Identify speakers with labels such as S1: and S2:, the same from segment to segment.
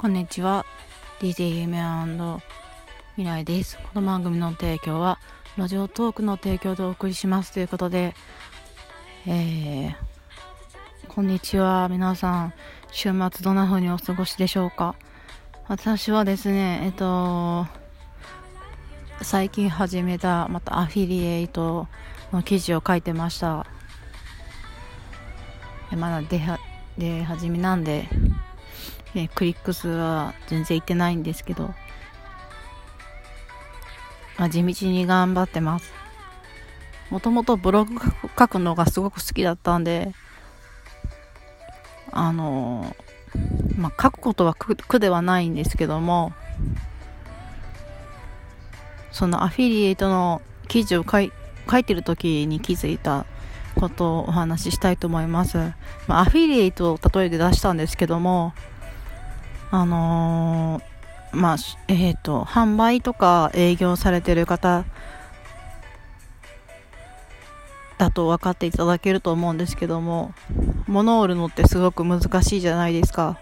S1: こんにちは。DJ 夢未来です。この番組の提供はラジオトークの提供でお送りしますということでえー、こんにちは。皆さん週末どんな風にお過ごしでしょうか？私はですねえっと最近始めたまたアフィリエイトの記事を書いてました。まだ出は出始めなんでえクリック数は全然いってないんですけど、まあ、地道に頑張ってます。もともとブログ書くのがすごく好きだったんで、あのまあ、書くことは苦ではないんですけども、そのアフィリエイトの記事を書い書いてる時に気づいたことをお話ししたいと思います。まあ、アフィリエイトを例えで出したんですけども、あのー、まあ、えっ、ー、と、販売とか営業されてる方だと分かっていただけると思うんですけども、物を売るのってすごく難しいじゃないですか。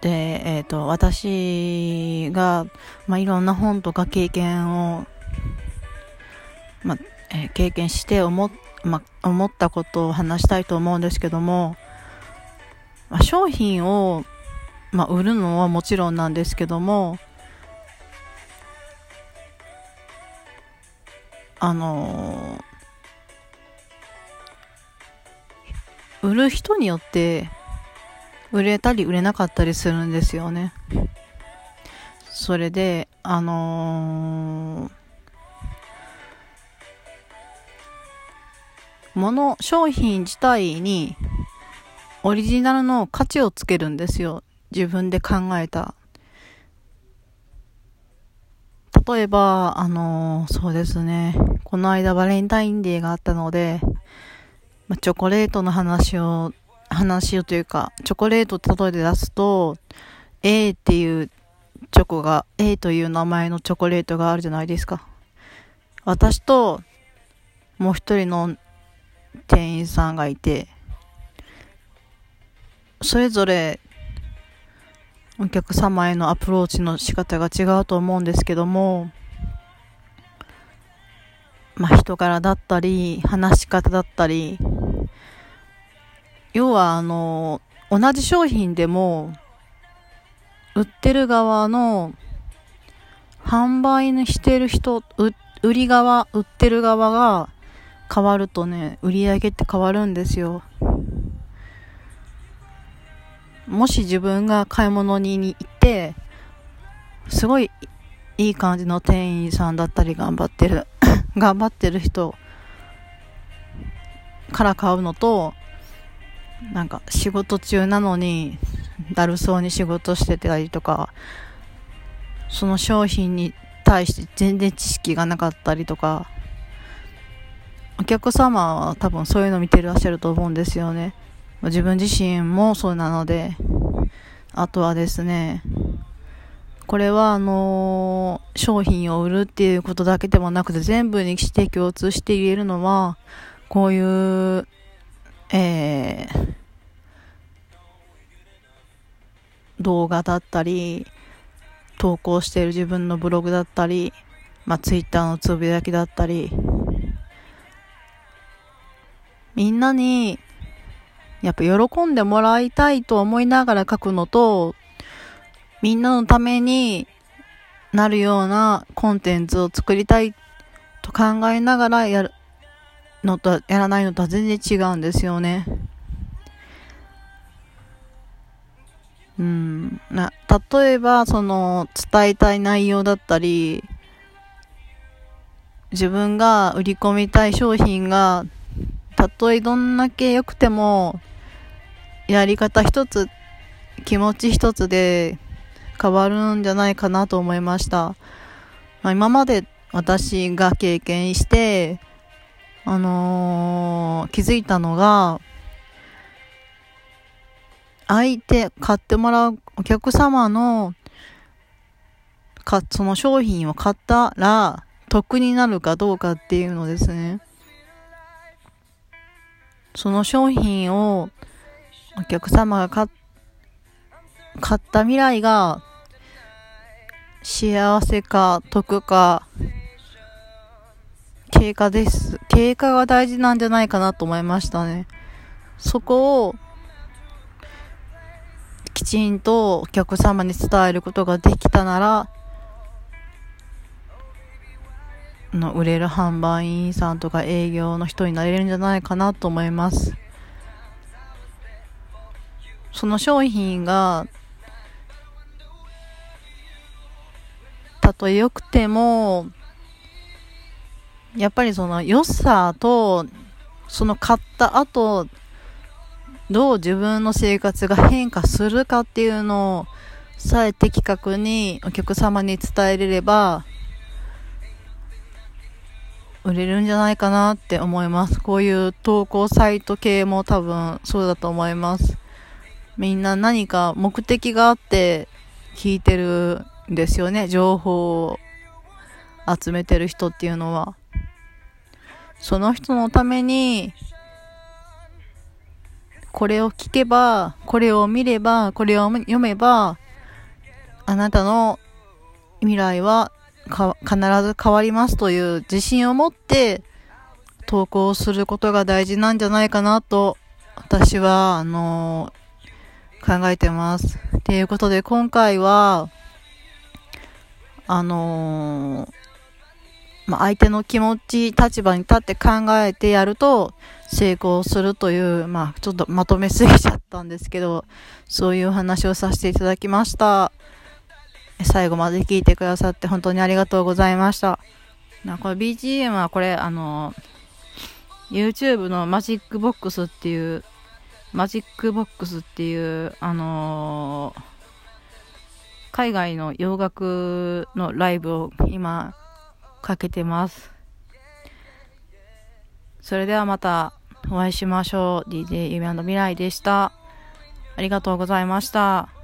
S1: で、えっ、ー、と、私が、まあ、いろんな本とか経験を、まあ、えー、経験して思,、まあ、思ったことを話したいと思うんですけども、まあ、商品を、まあ、売るのはもちろんなんですけどもあのー、売る人によって売れたり売れなかったりするんですよね。それで、あのー、もの、商品自体にオリジナルの価値をつけるんですよ。自分で考えた。例えば、あの、そうですね。この間バレンタインデーがあったので、まチョコレートの話を、話をというか、チョコレートって例えで出すと、A っていうチョコが、A という名前のチョコレートがあるじゃないですか。私と、もう一人の店員さんがいて、それぞれお客様へのアプローチの仕方が違うと思うんですけども、まあ、人柄だったり、話し方だったり、要は、あの、同じ商品でも、売ってる側の、販売にしてる人、売り側、売ってる側が変わるとね、売り上げって変わるんですよ。もし自分が買い物に行って、すごいいい感じの店員さんだったり頑張ってる、頑張ってる人から買うのと、なんか仕事中なのにだるそうに仕事してたりとか、その商品に対して全然知識がなかったりとか、お客様は多分そういうの見てらっしゃると思うんですよね。自分自身もそうなので、あとはですね、これはあのー、商品を売るっていうことだけでもなくて全部にして共通して言えるのは、こういう、えー、動画だったり、投稿している自分のブログだったり、まあ、ツイッターのつぶやきだったり、みんなにやっぱ喜んでもらいたいと思いながら書くのと、みんなのためになるようなコンテンツを作りたいと考えながらやるのと、やらないのとは全然違うんですよね。うん。な、例えば、その、伝えたい内容だったり、自分が売り込みたい商品がたとえどんだけ良くても、やり方一つ、気持ち一つで変わるんじゃないかなと思いました。まあ、今まで私が経験して、あのー、気づいたのが、相手、買ってもらうお客様の、か、その商品を買ったら、得になるかどうかっていうのですね。その商品をお客様が買買った未来が幸せか得か経過です。経過が大事なんじゃないかなと思いましたね。そこをきちんとお客様に伝えることができたならの売れる販売員さんとか営業の人になれるんじゃないかなと思います。その商品がたとえ良くてもやっぱりその良さとその買った後どう自分の生活が変化するかっていうのをさえ的確にお客様に伝えれれば売れるんじゃないかなって思います。こういう投稿サイト系も多分そうだと思います。みんな何か目的があって聞いてるんですよね。情報を集めてる人っていうのは。その人のために、これを聞けば、これを見れば、これを読めば、あなたの未来は必ず変わりますという自信を持って投稿することが大事なんじゃないかなと私は、あのー、考えてます。ということで今回は、あのー、まあ、相手の気持ち、立場に立って考えてやると成功するという、まあ、ちょっとまとめすぎちゃったんですけど、そういう話をさせていただきました。最後まで聞いてくださって本当にありがとうございました。なこれ BGM はこれ、あの、YouTube のマジックボックスっていう、マジックボックスっていう、あのー、海外の洋楽のライブを今かけてます。それではまたお会いしましょう。DJ 夢未来でした。ありがとうございました。